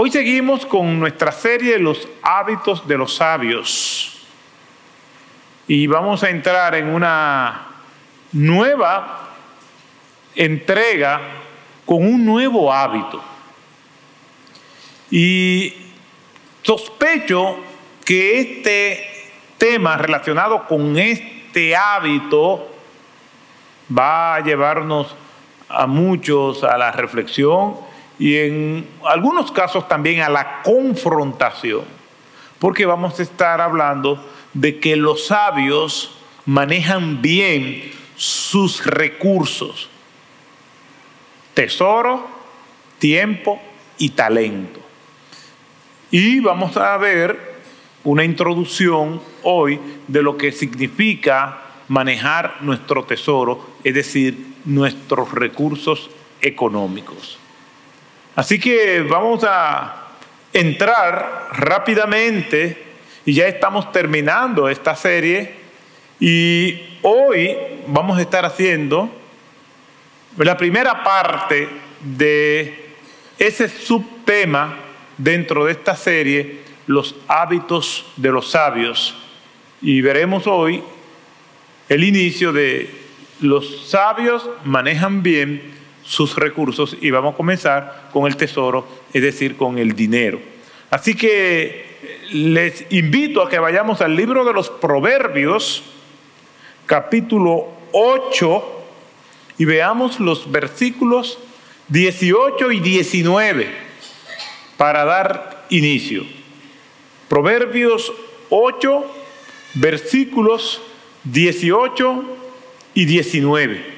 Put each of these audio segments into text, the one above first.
Hoy seguimos con nuestra serie Los hábitos de los sabios. Y vamos a entrar en una nueva entrega con un nuevo hábito. Y sospecho que este tema relacionado con este hábito va a llevarnos a muchos a la reflexión y en algunos casos también a la confrontación, porque vamos a estar hablando de que los sabios manejan bien sus recursos, tesoro, tiempo y talento. Y vamos a ver una introducción hoy de lo que significa manejar nuestro tesoro, es decir, nuestros recursos económicos. Así que vamos a entrar rápidamente y ya estamos terminando esta serie y hoy vamos a estar haciendo la primera parte de ese subtema dentro de esta serie, los hábitos de los sabios. Y veremos hoy el inicio de los sabios manejan bien sus recursos y vamos a comenzar con el tesoro, es decir, con el dinero. Así que les invito a que vayamos al libro de los Proverbios, capítulo 8, y veamos los versículos 18 y 19 para dar inicio. Proverbios 8, versículos 18 y 19.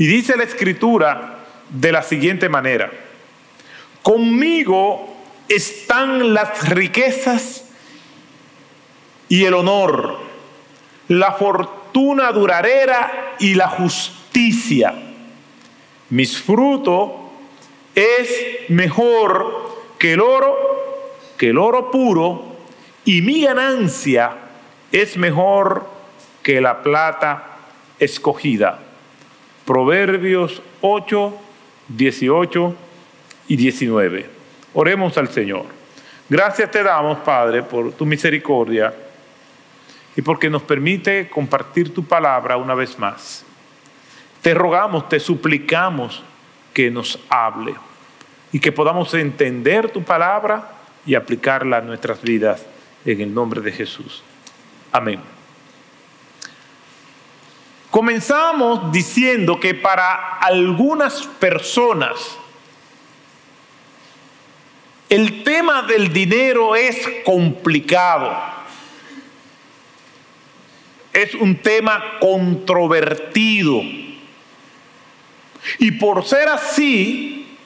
Y dice la escritura de la siguiente manera, conmigo están las riquezas y el honor, la fortuna duradera y la justicia. Mis frutos es mejor que el oro, que el oro puro, y mi ganancia es mejor que la plata escogida. Proverbios 8, 18 y 19. Oremos al Señor. Gracias te damos, Padre, por tu misericordia y porque nos permite compartir tu palabra una vez más. Te rogamos, te suplicamos que nos hable y que podamos entender tu palabra y aplicarla a nuestras vidas en el nombre de Jesús. Amén. Comenzamos diciendo que para algunas personas el tema del dinero es complicado. Es un tema controvertido. Y por ser así,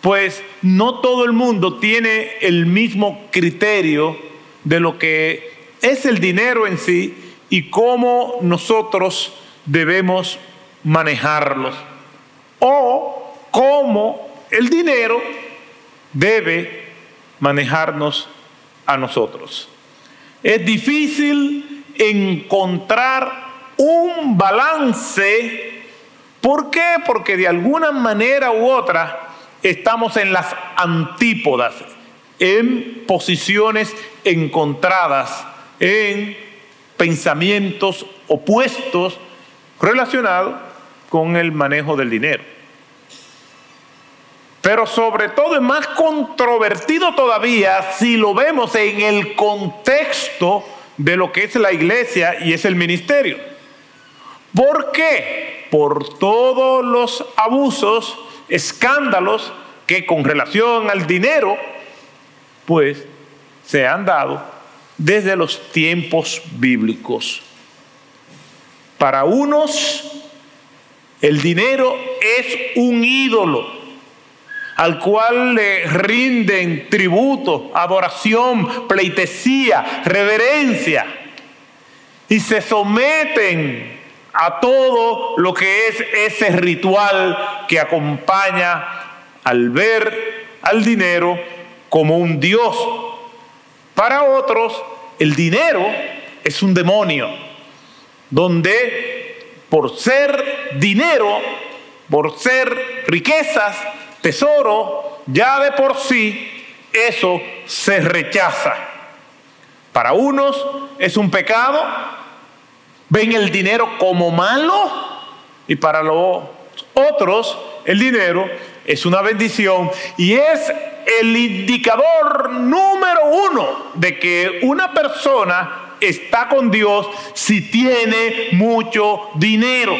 pues no todo el mundo tiene el mismo criterio de lo que es el dinero en sí y cómo nosotros debemos manejarlos o cómo el dinero debe manejarnos a nosotros. Es difícil encontrar un balance. ¿Por qué? Porque de alguna manera u otra estamos en las antípodas, en posiciones encontradas, en pensamientos opuestos relacionado con el manejo del dinero. Pero sobre todo es más controvertido todavía si lo vemos en el contexto de lo que es la iglesia y es el ministerio. ¿Por qué? Por todos los abusos, escándalos que con relación al dinero, pues se han dado desde los tiempos bíblicos. Para unos, el dinero es un ídolo al cual le rinden tributo, adoración, pleitesía, reverencia, y se someten a todo lo que es ese ritual que acompaña al ver al dinero como un dios. Para otros, el dinero es un demonio donde por ser dinero, por ser riquezas, tesoro, ya de por sí eso se rechaza. Para unos es un pecado, ven el dinero como malo y para los otros el dinero es una bendición y es el indicador número uno de que una persona está con Dios si tiene mucho dinero.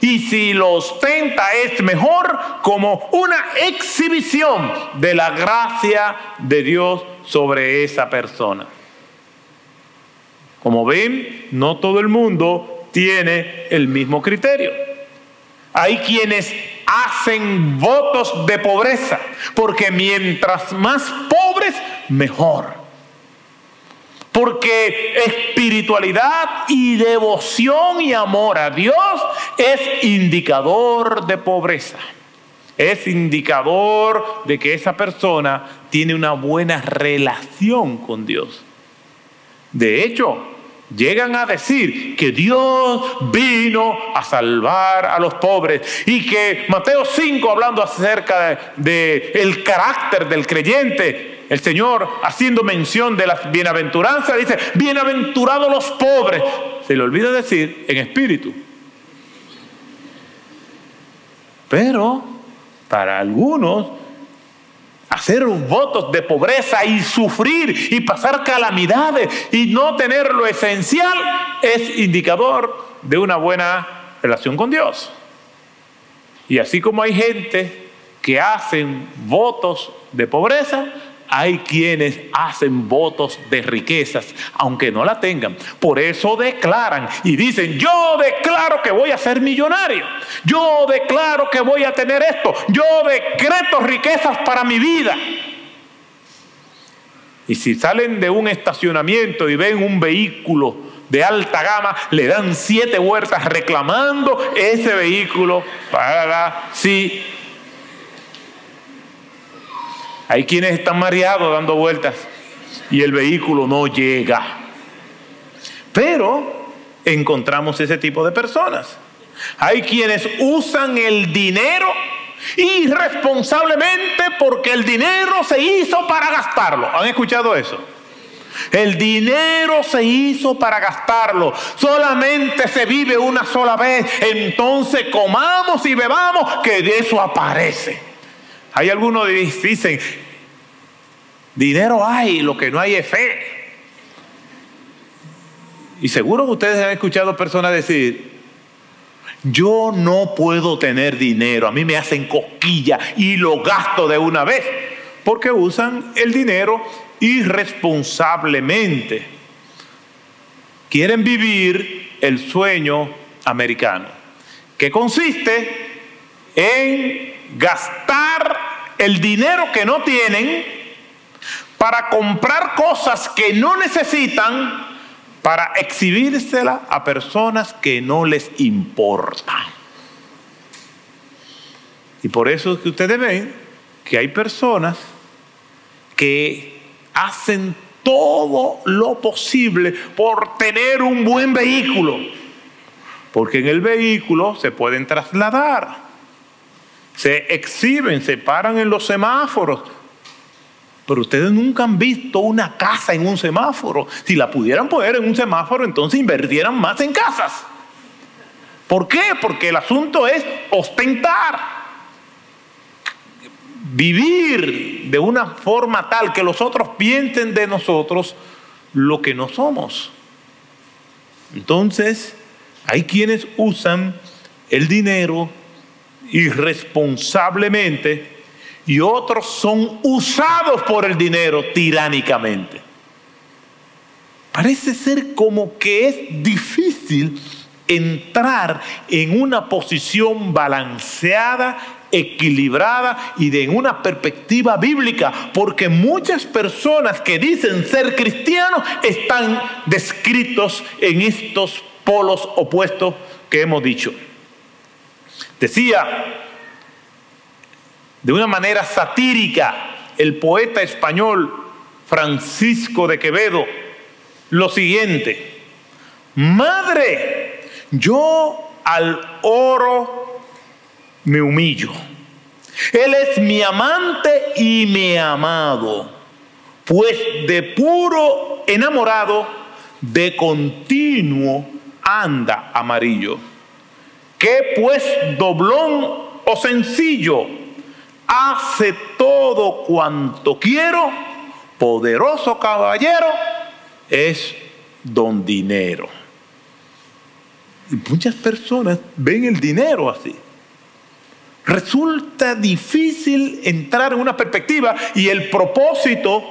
Y si lo ostenta es mejor como una exhibición de la gracia de Dios sobre esa persona. Como ven, no todo el mundo tiene el mismo criterio. Hay quienes hacen votos de pobreza, porque mientras más pobres, mejor. Porque espiritualidad y devoción y amor a Dios es indicador de pobreza. Es indicador de que esa persona tiene una buena relación con Dios. De hecho, llegan a decir que Dios vino a salvar a los pobres y que Mateo 5 hablando acerca de, el carácter del creyente, el Señor haciendo mención de las bienaventuranzas dice, bienaventurados los pobres. Se le olvida decir en espíritu. Pero para algunos hacer votos de pobreza y sufrir y pasar calamidades y no tener lo esencial es indicador de una buena relación con Dios. Y así como hay gente que hacen votos de pobreza, hay quienes hacen votos de riquezas, aunque no la tengan. Por eso declaran y dicen, yo declaro que voy a ser millonario. Yo declaro que voy a tener esto. Yo decreto riquezas para mi vida. Y si salen de un estacionamiento y ven un vehículo de alta gama, le dan siete vueltas reclamando ese vehículo para sí hay quienes están mareados dando vueltas y el vehículo no llega. Pero encontramos ese tipo de personas. Hay quienes usan el dinero irresponsablemente porque el dinero se hizo para gastarlo. ¿Han escuchado eso? El dinero se hizo para gastarlo. Solamente se vive una sola vez. Entonces comamos y bebamos que de eso aparece. Hay algunos que dicen, dinero hay, lo que no hay es fe. Y seguro ustedes han escuchado personas decir, yo no puedo tener dinero, a mí me hacen cosquilla y lo gasto de una vez, porque usan el dinero irresponsablemente. Quieren vivir el sueño americano, que consiste en gastar el dinero que no tienen para comprar cosas que no necesitan para exhibírsela a personas que no les importan. Y por eso es que ustedes ven que hay personas que hacen todo lo posible por tener un buen vehículo, porque en el vehículo se pueden trasladar se exhiben, se paran en los semáforos. Pero ustedes nunca han visto una casa en un semáforo. Si la pudieran poner en un semáforo, entonces invirtieran más en casas. ¿Por qué? Porque el asunto es ostentar. Vivir de una forma tal que los otros piensen de nosotros lo que no somos. Entonces, hay quienes usan el dinero irresponsablemente y otros son usados por el dinero tiránicamente. Parece ser como que es difícil entrar en una posición balanceada, equilibrada y de una perspectiva bíblica, porque muchas personas que dicen ser cristianos están descritos en estos polos opuestos que hemos dicho. Decía de una manera satírica el poeta español Francisco de Quevedo lo siguiente, Madre, yo al oro me humillo. Él es mi amante y mi amado. pues de puro enamorado, de continuo anda amarillo. ¿Qué pues doblón o sencillo hace todo cuanto quiero? Poderoso caballero es don dinero. Y muchas personas ven el dinero así. Resulta difícil entrar en una perspectiva y el propósito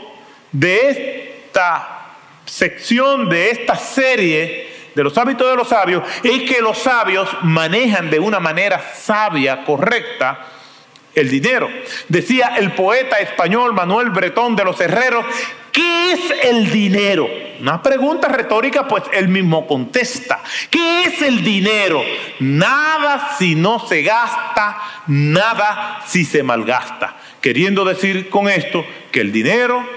de esta sección, de esta serie de los hábitos de los sabios, es que los sabios manejan de una manera sabia, correcta, el dinero. Decía el poeta español Manuel Bretón de los Herreros, ¿qué es el dinero? Una pregunta retórica, pues él mismo contesta. ¿Qué es el dinero? Nada si no se gasta, nada si se malgasta. Queriendo decir con esto que el dinero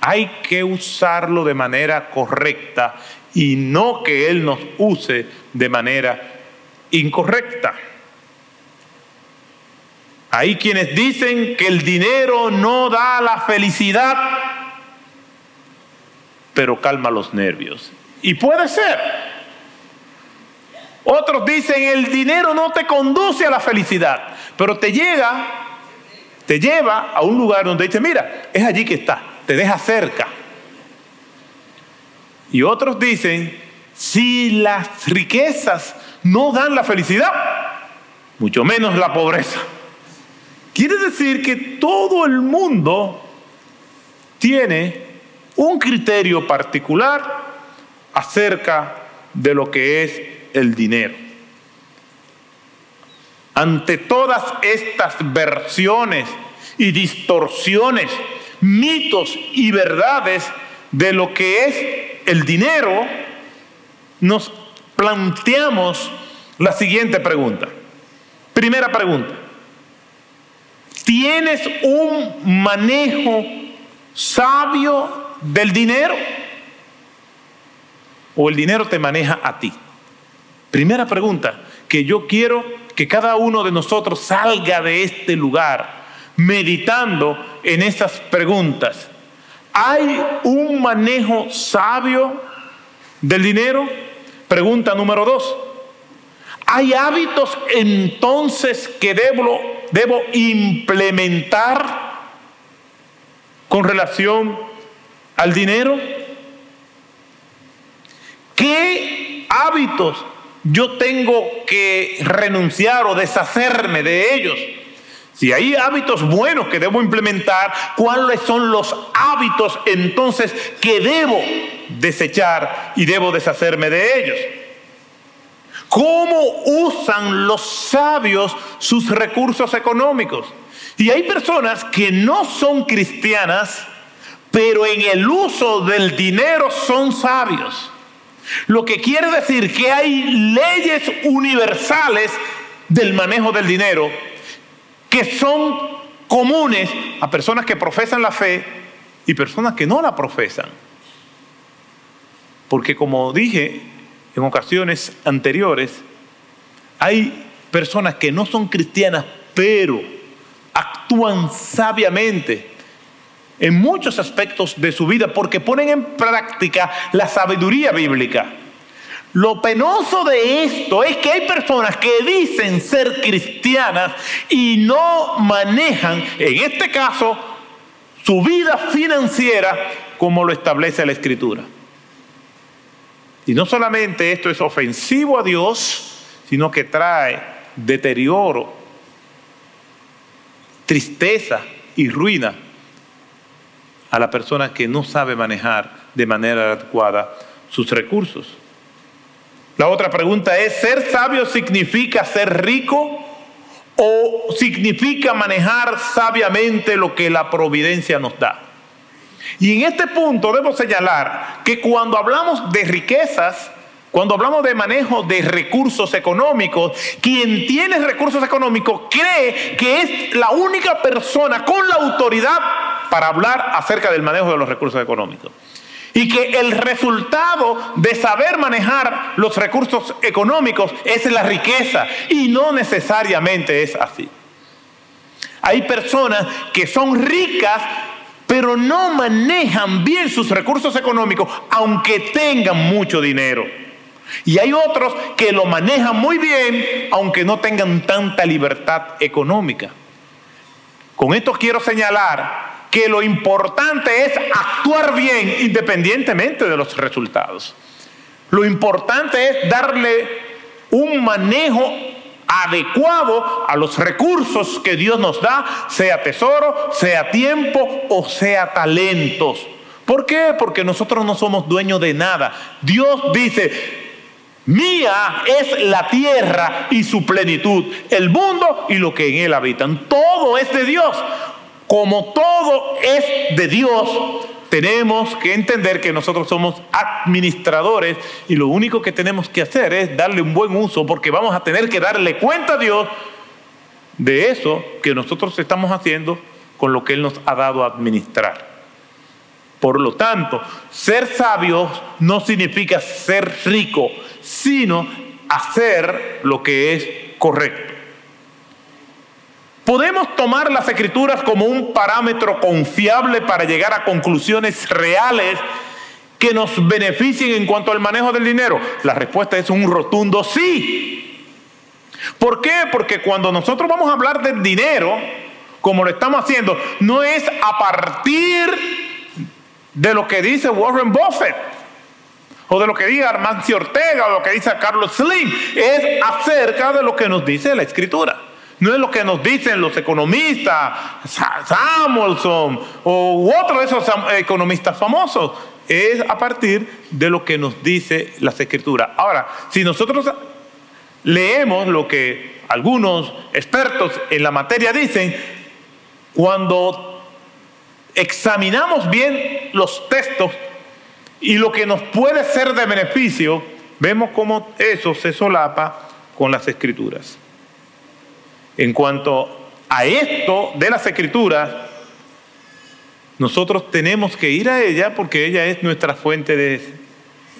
hay que usarlo de manera correcta y no que Él nos use de manera incorrecta. Hay quienes dicen que el dinero no da la felicidad, pero calma los nervios. Y puede ser. Otros dicen el dinero no te conduce a la felicidad, pero te llega, te lleva a un lugar donde dice, mira, es allí que está, te deja cerca. Y otros dicen, si las riquezas no dan la felicidad, mucho menos la pobreza. Quiere decir que todo el mundo tiene un criterio particular acerca de lo que es el dinero. Ante todas estas versiones y distorsiones, mitos y verdades de lo que es el dinero, nos planteamos la siguiente pregunta. Primera pregunta. ¿Tienes un manejo sabio del dinero? ¿O el dinero te maneja a ti? Primera pregunta que yo quiero que cada uno de nosotros salga de este lugar meditando en estas preguntas. ¿Hay un manejo sabio del dinero? Pregunta número dos. ¿Hay hábitos entonces que debo, implementar con relación al dinero? ¿Qué hábitos yo tengo que renunciar o deshacerme de ellos? Si hay hábitos buenos que debo implementar, ¿cuáles son los hábitos entonces que debo desechar y debo deshacerme de ellos? cómo usan los sabios sus recursos económicos. Y hay personas que no son cristianas, pero en el uso del dinero son sabios. Lo que quiere decir que hay leyes universales del manejo del dinero que son comunes a personas que profesan la fe y personas que no la profesan. Porque como dije, en ocasiones anteriores, hay personas que no son cristianas, pero actúan sabiamente en muchos aspectos de su vida porque ponen en práctica la sabiduría bíblica. Lo penoso de esto es que hay personas que dicen ser cristianas y no manejan, en este caso, su vida financiera como lo establece la Escritura. Y no solamente esto es ofensivo a Dios, sino que trae deterioro, tristeza y ruina a la persona que no sabe manejar de manera adecuada sus recursos. La otra pregunta es, ¿ser sabio significa ser rico o significa manejar sabiamente lo que la providencia nos da? Y en este punto debo señalar que cuando hablamos de riquezas, cuando hablamos de manejo de recursos económicos, quien tiene recursos económicos cree que es la única persona con la autoridad para hablar acerca del manejo de los recursos económicos. Y que el resultado de saber manejar los recursos económicos es la riqueza. Y no necesariamente es así. Hay personas que son ricas pero no manejan bien sus recursos económicos, aunque tengan mucho dinero. Y hay otros que lo manejan muy bien, aunque no tengan tanta libertad económica. Con esto quiero señalar que lo importante es actuar bien independientemente de los resultados. Lo importante es darle un manejo adecuado a los recursos que Dios nos da, sea tesoro, sea tiempo o sea talentos. ¿Por qué? Porque nosotros no somos dueños de nada. Dios dice, Mía es la tierra y su plenitud, el mundo y lo que en él habitan. Todo es de Dios. Como todo es de Dios, tenemos que entender que nosotros somos administradores y lo único que tenemos que hacer es darle un buen uso porque vamos a tener que darle cuenta a Dios de eso que nosotros estamos haciendo con lo que Él nos ha dado a administrar. Por lo tanto, ser sabios no significa ser rico, sino hacer lo que es correcto. Podemos tomar las escrituras como un parámetro confiable para llegar a conclusiones reales que nos beneficien en cuanto al manejo del dinero. La respuesta es un rotundo sí. ¿Por qué? Porque cuando nosotros vamos a hablar del dinero, como lo estamos haciendo, no es a partir de lo que dice Warren Buffett o de lo que diga Armancio Ortega o lo que dice Carlos Slim, es acerca de lo que nos dice la escritura. No es lo que nos dicen los economistas, Samuelson o otro de esos economistas famosos. Es a partir de lo que nos dice las escrituras. Ahora, si nosotros leemos lo que algunos expertos en la materia dicen, cuando examinamos bien los textos y lo que nos puede ser de beneficio, vemos cómo eso se solapa con las escrituras. En cuanto a esto de las escrituras, nosotros tenemos que ir a ella porque ella es nuestra fuente de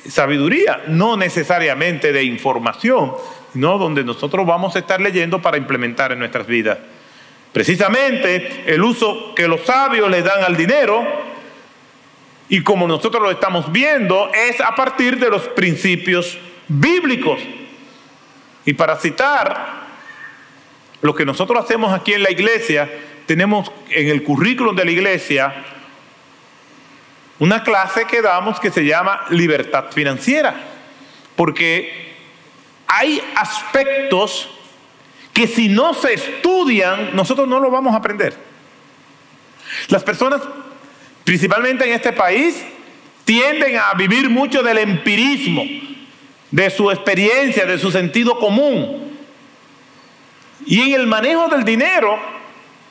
sabiduría, no necesariamente de información, no donde nosotros vamos a estar leyendo para implementar en nuestras vidas. Precisamente el uso que los sabios le dan al dinero, y como nosotros lo estamos viendo, es a partir de los principios bíblicos. Y para citar lo que nosotros hacemos aquí en la iglesia, tenemos en el currículum de la iglesia una clase que damos que se llama libertad financiera, porque hay aspectos que si no se estudian, nosotros no lo vamos a aprender. Las personas, principalmente en este país, tienden a vivir mucho del empirismo, de su experiencia, de su sentido común. Y en el manejo del dinero,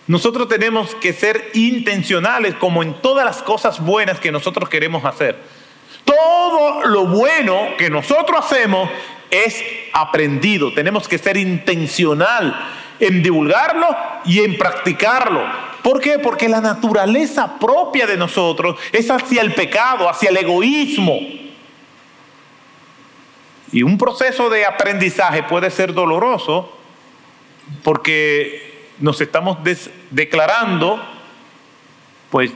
nosotros tenemos que ser intencionales como en todas las cosas buenas que nosotros queremos hacer. Todo lo bueno que nosotros hacemos es aprendido. Tenemos que ser intencional en divulgarlo y en practicarlo. ¿Por qué? Porque la naturaleza propia de nosotros es hacia el pecado, hacia el egoísmo. Y un proceso de aprendizaje puede ser doloroso porque nos estamos declarando, pues,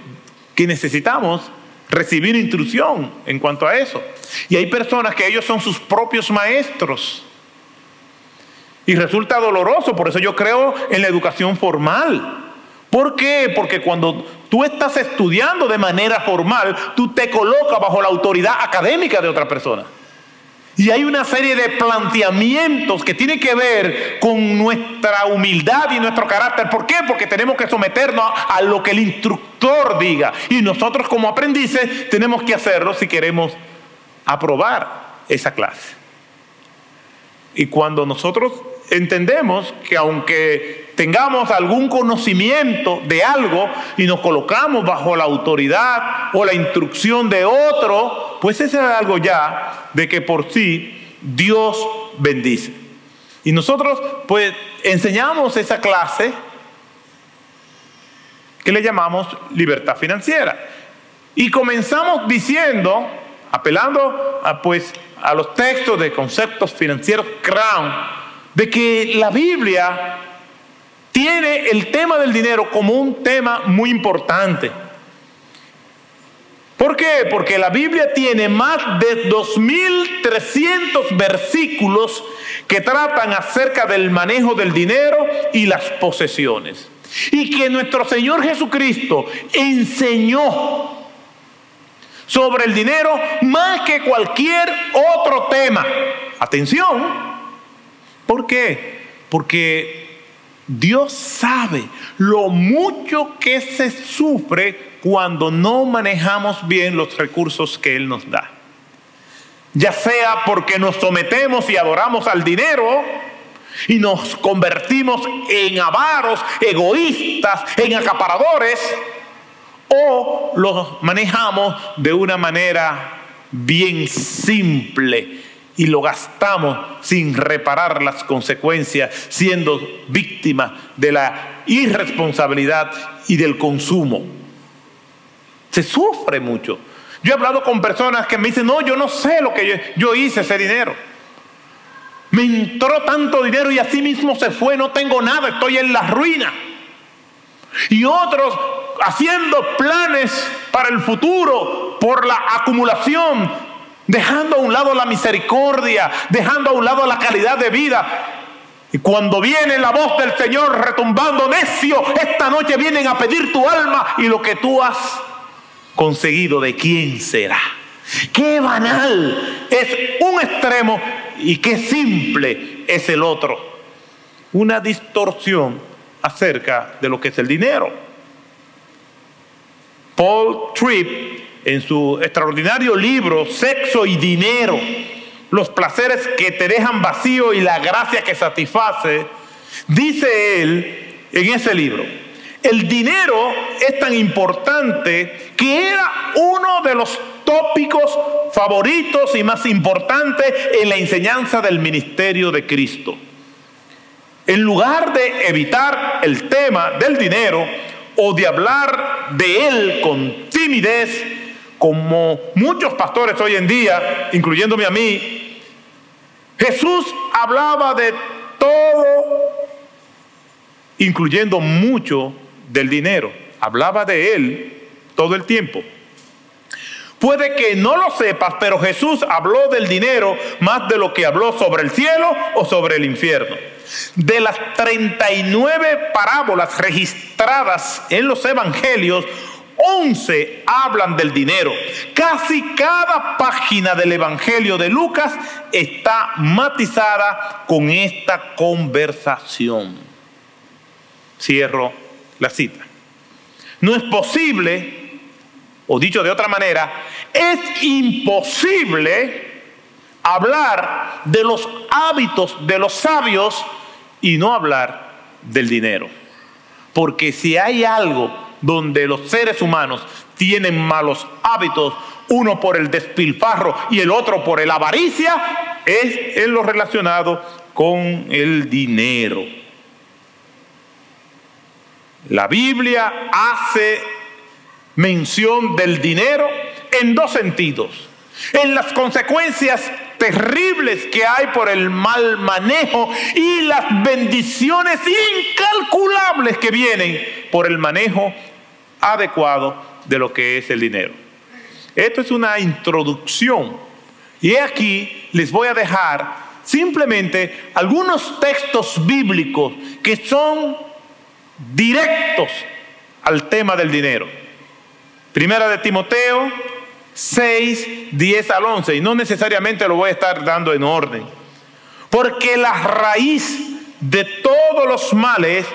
que necesitamos recibir instrucción en cuanto a eso. Y hay personas que ellos son sus propios maestros. Y resulta doloroso, por eso yo creo en la educación formal. ¿Por qué? Porque cuando tú estás estudiando de manera formal, tú te colocas bajo la autoridad académica de otra persona. Y hay una serie de planteamientos que tienen que ver con nuestra humildad y nuestro carácter. ¿Por qué? Porque tenemos que someternos a lo que el instructor diga. Y nosotros como aprendices tenemos que hacerlo si queremos aprobar esa clase. Y cuando nosotros entendemos que aunque tengamos algún conocimiento de algo y nos colocamos bajo la autoridad o la instrucción de otro, pues ese es algo ya de que por sí Dios bendice. Y nosotros pues enseñamos esa clase que le llamamos libertad financiera. Y comenzamos diciendo, apelando a, pues, a los textos de conceptos financieros Crown, de que la Biblia tiene el tema del dinero como un tema muy importante. ¿Por qué? Porque la Biblia tiene más de 2.300 versículos que tratan acerca del manejo del dinero y las posesiones. Y que nuestro Señor Jesucristo enseñó sobre el dinero más que cualquier otro tema. Atención. ¿Por qué? Porque Dios sabe lo mucho que se sufre cuando no manejamos bien los recursos que Él nos da. Ya sea porque nos sometemos y adoramos al dinero y nos convertimos en avaros, egoístas, en acaparadores, o los manejamos de una manera bien simple y lo gastamos sin reparar las consecuencias, siendo víctimas de la irresponsabilidad y del consumo. Se sufre mucho. Yo he hablado con personas que me dicen, no, yo no sé lo que yo, yo hice ese dinero. Me entró tanto dinero y así mismo se fue, no tengo nada, estoy en la ruina. Y otros haciendo planes para el futuro por la acumulación dejando a un lado la misericordia, dejando a un lado la calidad de vida. Y cuando viene la voz del Señor retumbando, necio, esta noche vienen a pedir tu alma y lo que tú has conseguido, ¿de quién será? Qué banal es un extremo y qué simple es el otro. Una distorsión acerca de lo que es el dinero. Paul Tripp en su extraordinario libro Sexo y Dinero, los placeres que te dejan vacío y la gracia que satisface, dice él en ese libro, el dinero es tan importante que era uno de los tópicos favoritos y más importantes en la enseñanza del ministerio de Cristo. En lugar de evitar el tema del dinero o de hablar de él con timidez, como muchos pastores hoy en día, incluyéndome a mí, Jesús hablaba de todo, incluyendo mucho del dinero. Hablaba de él todo el tiempo. Puede que no lo sepas, pero Jesús habló del dinero más de lo que habló sobre el cielo o sobre el infierno. De las 39 parábolas registradas en los evangelios, 11 hablan del dinero. Casi cada página del Evangelio de Lucas está matizada con esta conversación. Cierro la cita. No es posible, o dicho de otra manera, es imposible hablar de los hábitos de los sabios y no hablar del dinero. Porque si hay algo donde los seres humanos tienen malos hábitos, uno por el despilfarro y el otro por el avaricia, es en lo relacionado con el dinero. La Biblia hace mención del dinero en dos sentidos. En las consecuencias terribles que hay por el mal manejo y las bendiciones incalculables que vienen por el manejo adecuado de lo que es el dinero. Esto es una introducción y aquí les voy a dejar simplemente algunos textos bíblicos que son directos al tema del dinero. Primera de Timoteo 6, 10 al 11. Y no necesariamente lo voy a estar dando en orden. Porque la raíz de todos los males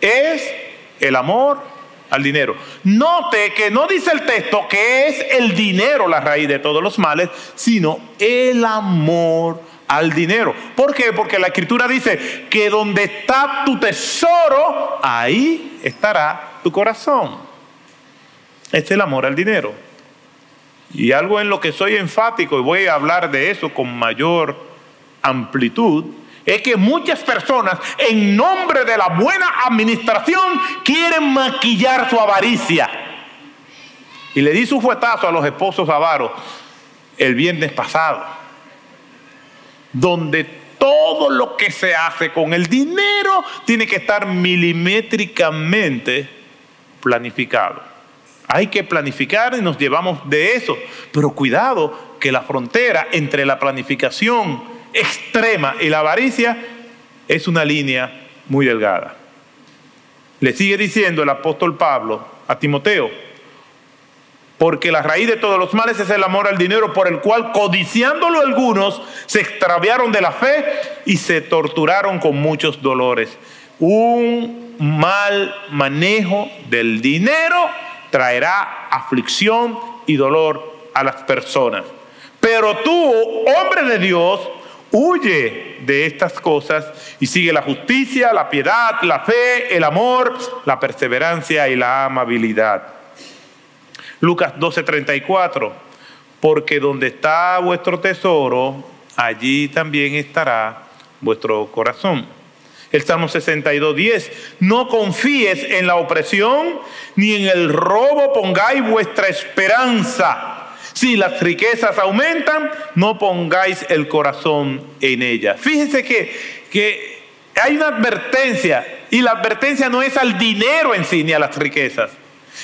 es el amor al dinero. Note que no dice el texto que es el dinero la raíz de todos los males, sino el amor al dinero. ¿Por qué? Porque la escritura dice que donde está tu tesoro, ahí estará tu corazón. Es el amor al dinero. Y algo en lo que soy enfático, y voy a hablar de eso con mayor amplitud, es que muchas personas, en nombre de la buena administración, quieren maquillar su avaricia. Y le di su fuetazo a los esposos avaros el viernes pasado, donde todo lo que se hace con el dinero tiene que estar milimétricamente planificado. Hay que planificar y nos llevamos de eso. Pero cuidado que la frontera entre la planificación extrema y la avaricia es una línea muy delgada. Le sigue diciendo el apóstol Pablo a Timoteo, porque la raíz de todos los males es el amor al dinero, por el cual, codiciándolo algunos, se extraviaron de la fe y se torturaron con muchos dolores. Un mal manejo del dinero traerá aflicción y dolor a las personas. Pero tú, hombre de Dios, huye de estas cosas y sigue la justicia, la piedad, la fe, el amor, la perseverancia y la amabilidad. Lucas 12:34, porque donde está vuestro tesoro, allí también estará vuestro corazón. El Salmo 62.10, no confíes en la opresión ni en el robo pongáis vuestra esperanza. Si las riquezas aumentan, no pongáis el corazón en ellas. Fíjense que, que hay una advertencia y la advertencia no es al dinero en sí ni a las riquezas.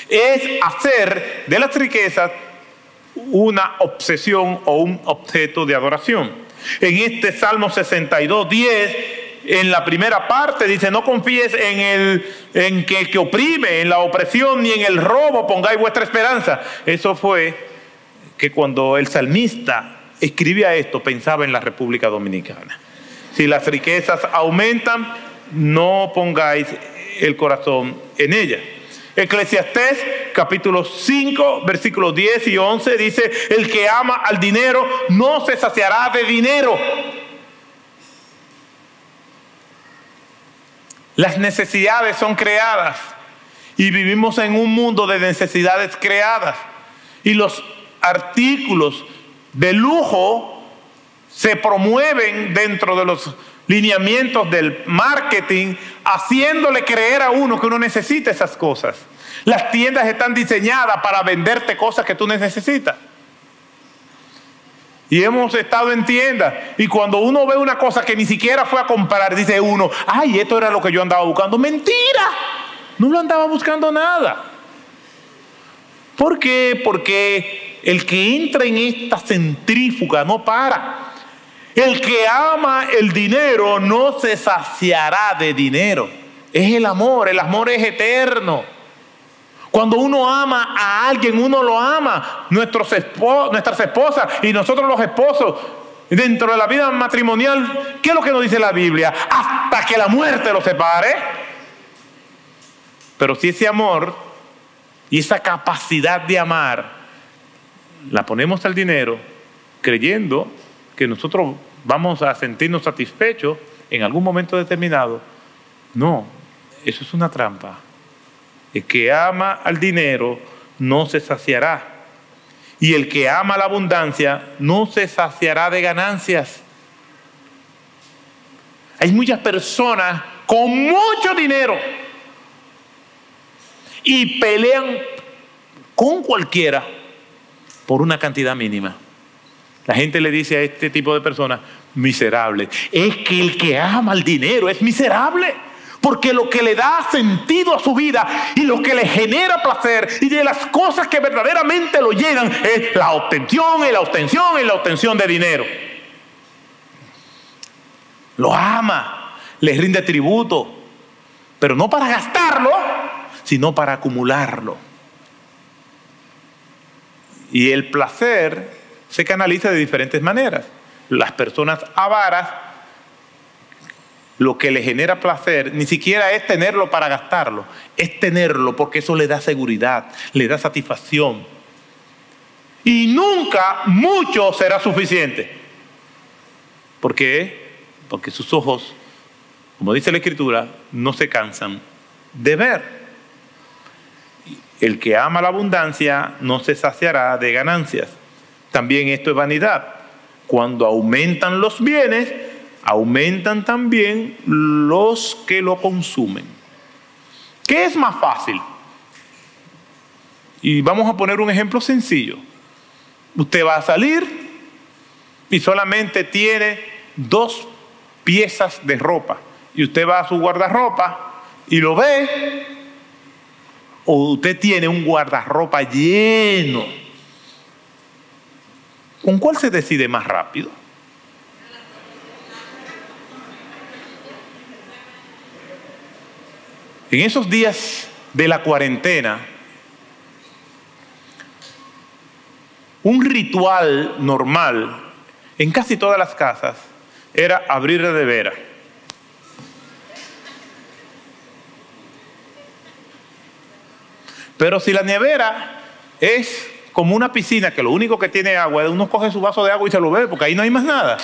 Es hacer de las riquezas una obsesión o un objeto de adoración. En este Salmo 62, 10, en la primera parte dice, no confíes en el en que, que oprime, en la opresión ni en el robo pongáis vuestra esperanza. Eso fue que cuando el salmista escribía esto pensaba en la República Dominicana. Si las riquezas aumentan, no pongáis el corazón en ella. Eclesiastés capítulo 5 versículos 10 y 11 dice, el que ama al dinero no se saciará de dinero Las necesidades son creadas y vivimos en un mundo de necesidades creadas. Y los artículos de lujo se promueven dentro de los lineamientos del marketing, haciéndole creer a uno que uno necesita esas cosas. Las tiendas están diseñadas para venderte cosas que tú necesitas. Y hemos estado en tiendas. Y cuando uno ve una cosa que ni siquiera fue a comprar, dice uno, ay, esto era lo que yo andaba buscando. Mentira. No lo andaba buscando nada. ¿Por qué? Porque el que entra en esta centrífuga no para. El que ama el dinero no se saciará de dinero. Es el amor, el amor es eterno. Cuando uno ama a alguien, uno lo ama. Nuestras esposas y nosotros los esposos, dentro de la vida matrimonial, ¿qué es lo que nos dice la Biblia? Hasta que la muerte los separe. Pero si ese amor y esa capacidad de amar la ponemos al dinero, creyendo que nosotros vamos a sentirnos satisfechos en algún momento determinado, no, eso es una trampa. El que ama al dinero no se saciará. Y el que ama la abundancia no se saciará de ganancias. Hay muchas personas con mucho dinero y pelean con cualquiera por una cantidad mínima. La gente le dice a este tipo de personas, miserable. Es que el que ama el dinero es miserable. Porque lo que le da sentido a su vida y lo que le genera placer y de las cosas que verdaderamente lo llenan es la obtención y la obtención y la obtención de dinero. Lo ama, le rinde tributo, pero no para gastarlo, sino para acumularlo. Y el placer se canaliza de diferentes maneras. Las personas avaras lo que le genera placer ni siquiera es tenerlo para gastarlo, es tenerlo porque eso le da seguridad, le da satisfacción. Y nunca mucho será suficiente. ¿Por qué? Porque sus ojos, como dice la Escritura, no se cansan de ver. El que ama la abundancia no se saciará de ganancias. También esto es vanidad. Cuando aumentan los bienes, aumentan también los que lo consumen. ¿Qué es más fácil? Y vamos a poner un ejemplo sencillo. Usted va a salir y solamente tiene dos piezas de ropa. Y usted va a su guardarropa y lo ve o usted tiene un guardarropa lleno, ¿con cuál se decide más rápido? En esos días de la cuarentena, un ritual normal en casi todas las casas era abrir la nevera. Pero si la nevera es como una piscina que lo único que tiene agua, uno coge su vaso de agua y se lo bebe porque ahí no hay más nada.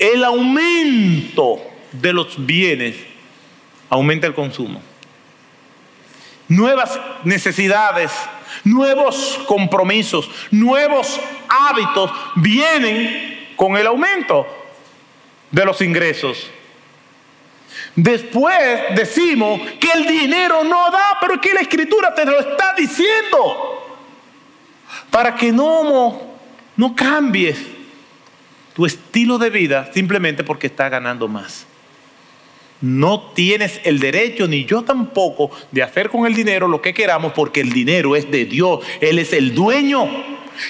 El aumento de los bienes aumenta el consumo. Nuevas necesidades, nuevos compromisos, nuevos hábitos vienen con el aumento de los ingresos. Después decimos que el dinero no da, pero es que la escritura te lo está diciendo. Para que no, no cambies tu estilo de vida simplemente porque estás ganando más. No tienes el derecho, ni yo tampoco, de hacer con el dinero lo que queramos porque el dinero es de Dios. Él es el dueño.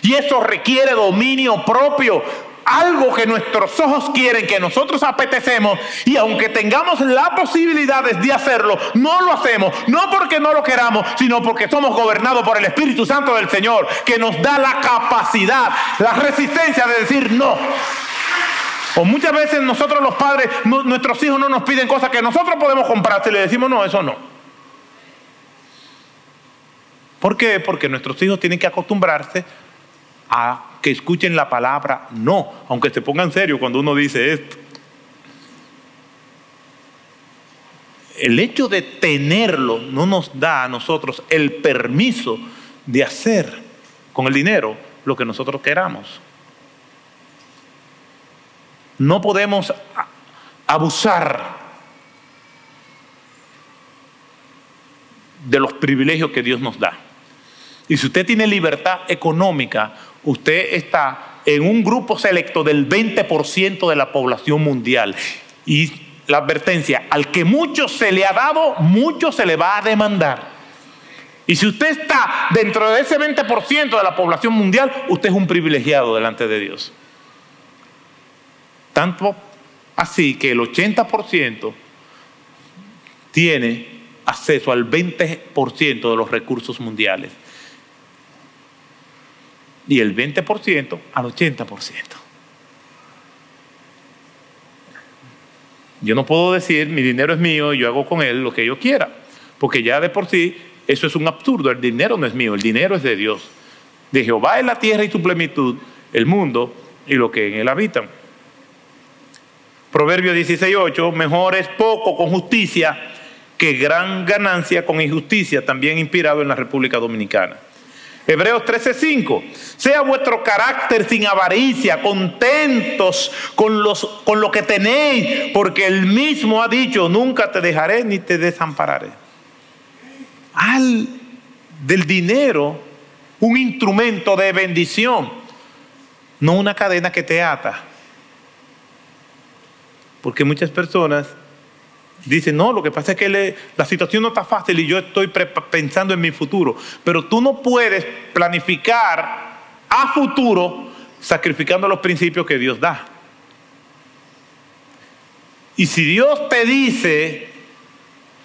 Y eso requiere dominio propio algo que nuestros ojos quieren, que nosotros apetecemos, y aunque tengamos las posibilidades de hacerlo, no lo hacemos, no porque no lo queramos, sino porque somos gobernados por el Espíritu Santo del Señor, que nos da la capacidad, la resistencia de decir no. O muchas veces nosotros los padres, nuestros hijos no nos piden cosas que nosotros podemos comprar, y le decimos no, eso no. ¿Por qué? Porque nuestros hijos tienen que acostumbrarse a que escuchen la palabra no, aunque se pongan serio cuando uno dice esto. El hecho de tenerlo no nos da a nosotros el permiso de hacer con el dinero lo que nosotros queramos. No podemos abusar de los privilegios que Dios nos da. Y si usted tiene libertad económica, usted está en un grupo selecto del 20% de la población mundial. Y la advertencia, al que mucho se le ha dado, mucho se le va a demandar. Y si usted está dentro de ese 20% de la población mundial, usted es un privilegiado delante de Dios. Tanto así que el 80% tiene acceso al 20% de los recursos mundiales y el 20% al 80%. Yo no puedo decir, mi dinero es mío y yo hago con él lo que yo quiera, porque ya de por sí eso es un absurdo, el dinero no es mío, el dinero es de Dios. De Jehová es la tierra y su plenitud, el mundo y lo que en él habitan. Proverbio 16.8, mejor es poco con justicia que gran ganancia con injusticia, también inspirado en la República Dominicana. Hebreos 13:5. Sea vuestro carácter sin avaricia, contentos con, los, con lo que tenéis, porque él mismo ha dicho, nunca te dejaré ni te desampararé. Al del dinero, un instrumento de bendición, no una cadena que te ata. Porque muchas personas Dice, no, lo que pasa es que la situación no está fácil y yo estoy pensando en mi futuro. Pero tú no puedes planificar a futuro sacrificando los principios que Dios da. Y si Dios te dice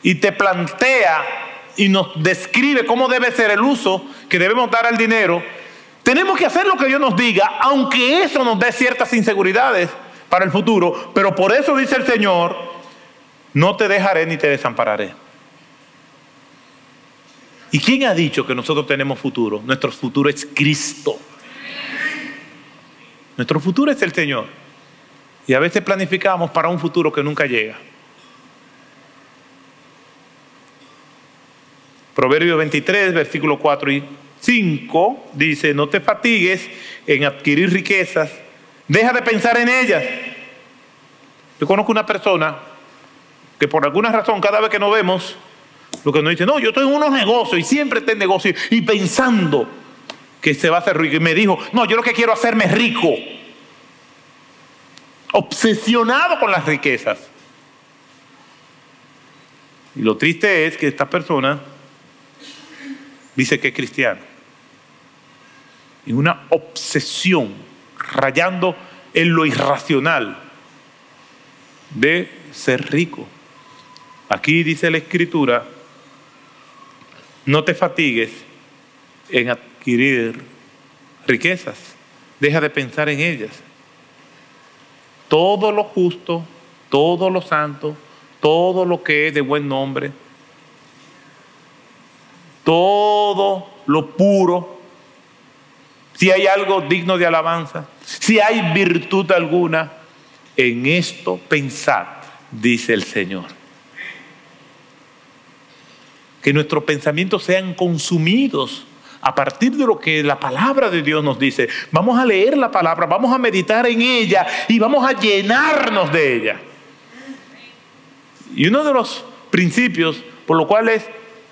y te plantea y nos describe cómo debe ser el uso que debemos dar al dinero, tenemos que hacer lo que Dios nos diga, aunque eso nos dé ciertas inseguridades para el futuro. Pero por eso dice el Señor, no te dejaré ni te desampararé. ¿Y quién ha dicho que nosotros tenemos futuro? Nuestro futuro es Cristo. Nuestro futuro es el Señor. Y a veces planificamos para un futuro que nunca llega. Proverbio 23, versículo 4 y 5 dice, no te fatigues en adquirir riquezas, deja de pensar en ellas. Yo conozco una persona que por alguna razón cada vez que nos vemos, lo que nos dice, no, yo estoy en unos negocios y siempre estoy en negocios y pensando que se va a hacer rico. Y me dijo, no, yo lo que quiero hacerme rico. Obsesionado con las riquezas. Y lo triste es que esta persona dice que es cristiano. Y una obsesión, rayando en lo irracional de ser rico. Aquí dice la escritura, no te fatigues en adquirir riquezas, deja de pensar en ellas. Todo lo justo, todo lo santo, todo lo que es de buen nombre, todo lo puro, si hay algo digno de alabanza, si hay virtud alguna, en esto pensad, dice el Señor. Que nuestros pensamientos sean consumidos a partir de lo que la palabra de Dios nos dice. Vamos a leer la palabra, vamos a meditar en ella y vamos a llenarnos de ella. Y uno de los principios por los cuales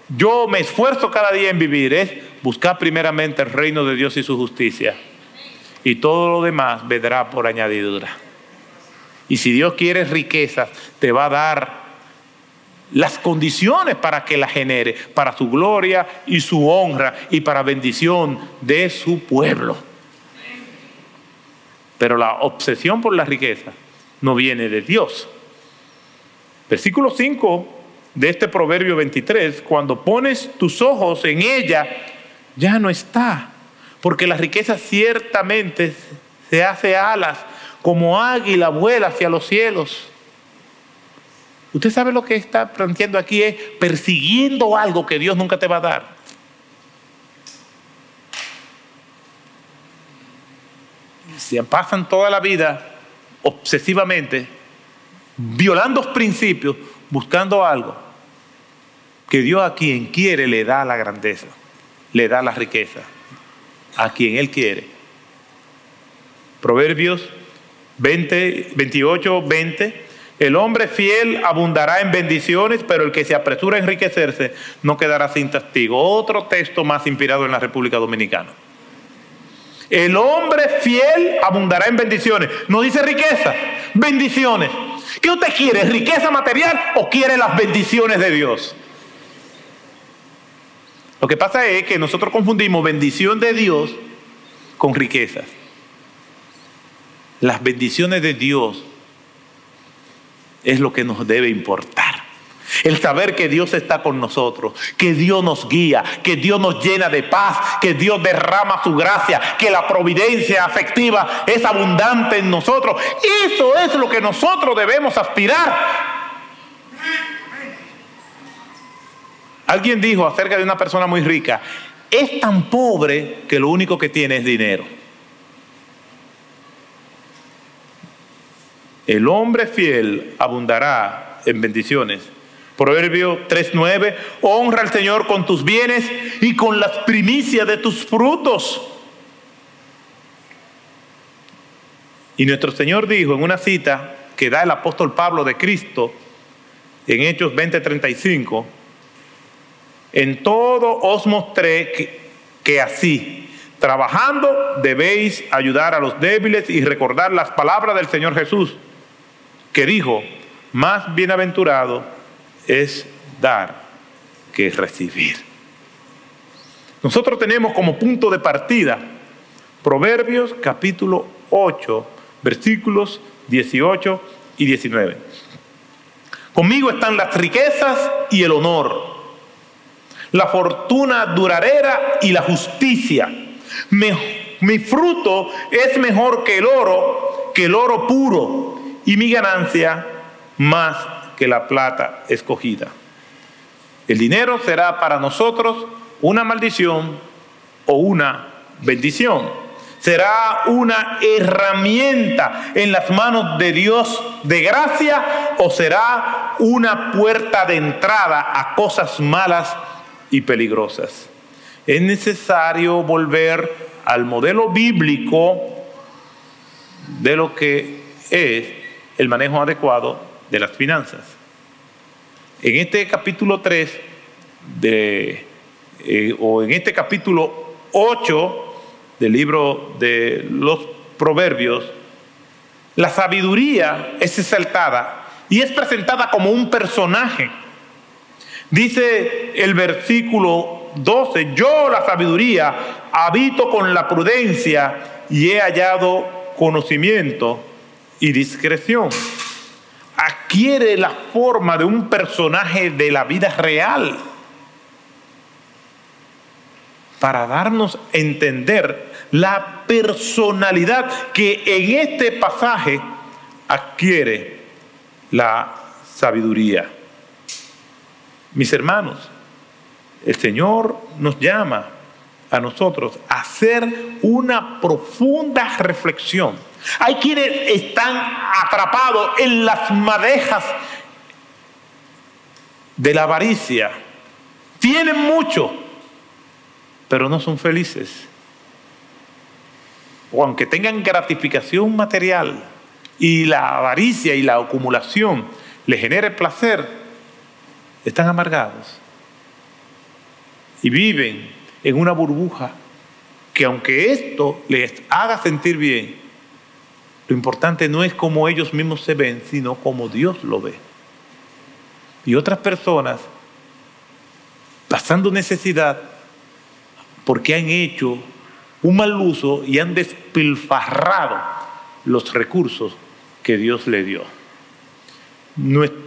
yo me esfuerzo cada día en vivir es buscar primeramente el reino de Dios y su justicia. Y todo lo demás vendrá por añadidura. Y si Dios quiere riquezas, te va a dar las condiciones para que la genere, para su gloria y su honra y para bendición de su pueblo. Pero la obsesión por la riqueza no viene de Dios. Versículo 5 de este Proverbio 23, cuando pones tus ojos en ella, ya no está, porque la riqueza ciertamente se hace alas, como águila vuela hacia los cielos. Usted sabe lo que está planteando aquí es persiguiendo algo que Dios nunca te va a dar. Se pasan toda la vida obsesivamente violando principios, buscando algo que Dios a quien quiere le da la grandeza, le da la riqueza, a quien Él quiere. Proverbios 20, 28, 20. El hombre fiel abundará en bendiciones, pero el que se apresura a enriquecerse no quedará sin testigo. Otro texto más inspirado en la República Dominicana. El hombre fiel abundará en bendiciones. No dice riqueza, bendiciones. ¿Qué usted quiere? ¿Riqueza material o quiere las bendiciones de Dios? Lo que pasa es que nosotros confundimos bendición de Dios con riquezas. Las bendiciones de Dios es lo que nos debe importar. El saber que Dios está con nosotros, que Dios nos guía, que Dios nos llena de paz, que Dios derrama su gracia, que la providencia afectiva es abundante en nosotros. Eso es lo que nosotros debemos aspirar. Alguien dijo acerca de una persona muy rica, es tan pobre que lo único que tiene es dinero. El hombre fiel abundará en bendiciones. Proverbio 3.9, honra al Señor con tus bienes y con las primicias de tus frutos. Y nuestro Señor dijo en una cita que da el apóstol Pablo de Cristo en Hechos 20:35, en todo os mostré que, así, trabajando, debéis ayudar a los débiles y recordar las palabras del Señor Jesús, que dijo, más bienaventurado es dar que recibir. Nosotros tenemos como punto de partida Proverbios capítulo 8, versículos 18 y 19. Conmigo están las riquezas y el honor la fortuna duradera y la justicia. mi fruto es mejor que el oro, que el oro puro, y mi ganancia más que la plata escogida. El dinero será para nosotros una maldición o una bendición. Será una herramienta en las manos de Dios de gracia o será una puerta de entrada a cosas malas y peligrosas. Es necesario volver al modelo bíblico de lo que es el manejo adecuado de las finanzas. En este capítulo 3 de, eh, o en este capítulo 8 del libro de los Proverbios, la sabiduría es exaltada y es presentada como un personaje Dice el versículo 12, yo la sabiduría habito con la prudencia y he hallado conocimiento y discreción. Adquiere la forma de un personaje de la vida real para darnos a entender la personalidad que en este pasaje adquiere la sabiduría. Mis hermanos, el Señor nos llama a nosotros a hacer una profunda reflexión. Hay quienes están atrapados en las madejas de la avaricia. Tienen mucho, pero no son felices. O aunque tengan gratificación material y la avaricia y la acumulación les genere placer, están amargados y viven en una burbuja que aunque esto les haga sentir bien, lo importante no es cómo ellos mismos se ven, sino cómo Dios lo ve. Y otras personas, pasando necesidad, porque han hecho un mal uso y han despilfarrado los recursos que Dios le dio. Nuestro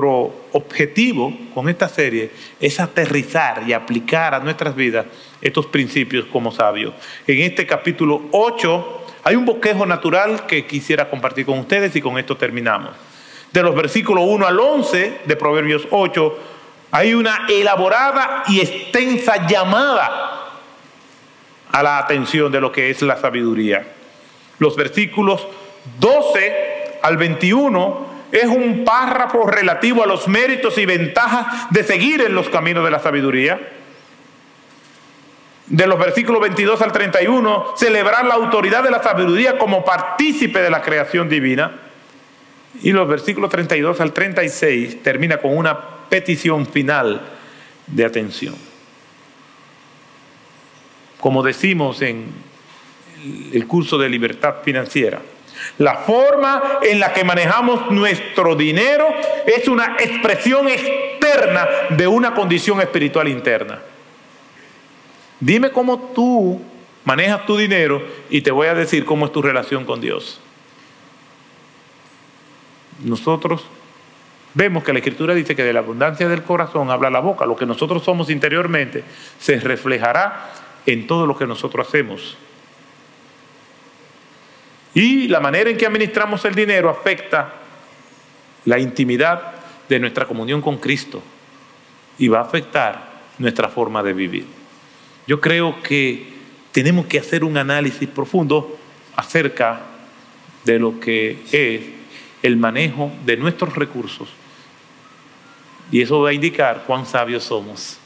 objetivo con esta serie es aterrizar y aplicar a nuestras vidas estos principios como sabios. En este capítulo 8 hay un bosquejo natural que quisiera compartir con ustedes y con esto terminamos. De los versículos 1 al 11 de Proverbios 8 hay una elaborada y extensa llamada a la atención de lo que es la sabiduría. Los versículos 12 al 21 es un párrafo relativo a los méritos y ventajas de seguir en los caminos de la sabiduría. De los versículos 22 al 31, celebrar la autoridad de la sabiduría como partícipe de la creación divina. Y los versículos 32 al 36 termina con una petición final de atención como decimos en el curso de libertad financiera. La forma en la que manejamos nuestro dinero es una expresión externa de una condición espiritual interna. Dime cómo tú manejas tu dinero y te voy a decir cómo es tu relación con Dios. Nosotros vemos que la Escritura dice que de la abundancia del corazón habla la boca. Lo que nosotros somos interiormente se reflejará en todo lo que nosotros hacemos. Y la manera en que administramos el dinero afecta la intimidad de nuestra comunión con Cristo y va a afectar nuestra forma de vivir. Yo creo que tenemos que hacer un análisis profundo acerca de lo que es el manejo de nuestros recursos. Y eso va a indicar cuán sabios somos.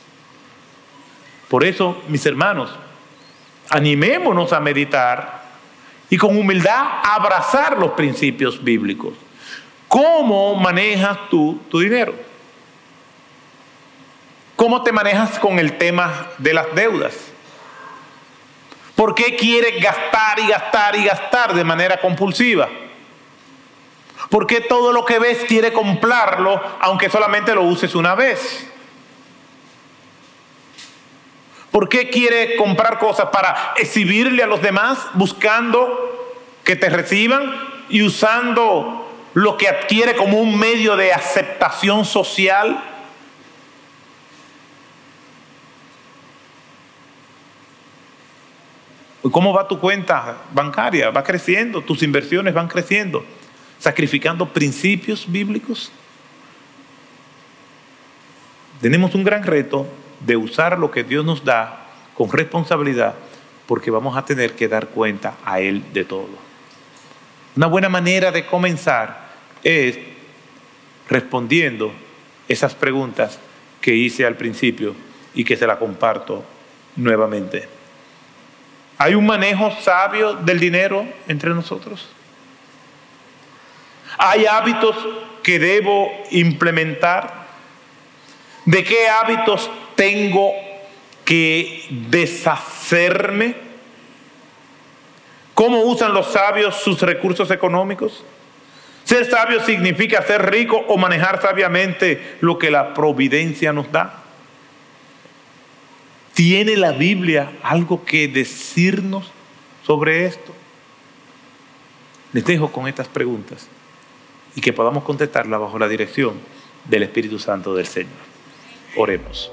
Por eso, mis hermanos, animémonos a meditar y con humildad abrazar los principios bíblicos. ¿Cómo manejas tú tu dinero? ¿Cómo te manejas con el tema de las deudas? ¿Por qué quieres gastar y gastar y gastar de manera compulsiva? ¿Por qué todo lo que ves quiere comprarlo aunque solamente lo uses una vez? ¿Por qué quiere comprar cosas? Para exhibirle a los demás, buscando que te reciban y usando lo que adquiere como un medio de aceptación social. ¿Cómo va tu cuenta bancaria? Va creciendo, tus inversiones van creciendo, sacrificando principios bíblicos. Tenemos un gran reto de usar lo que Dios nos da con responsabilidad, porque vamos a tener que dar cuenta a Él de todo. Una buena manera de comenzar es respondiendo esas preguntas que hice al principio y que se la comparto nuevamente. ¿Hay un manejo sabio del dinero entre nosotros? ¿Hay hábitos que debo implementar? ¿De qué hábitos tengo que deshacerme? ¿Cómo usan los sabios sus recursos económicos? Ser sabio significa ser rico o manejar sabiamente lo que la providencia nos da. ¿Tiene la Biblia algo que decirnos sobre esto? Les dejo con estas preguntas y que podamos contestarlas bajo la dirección del Espíritu Santo del Señor. Oremos.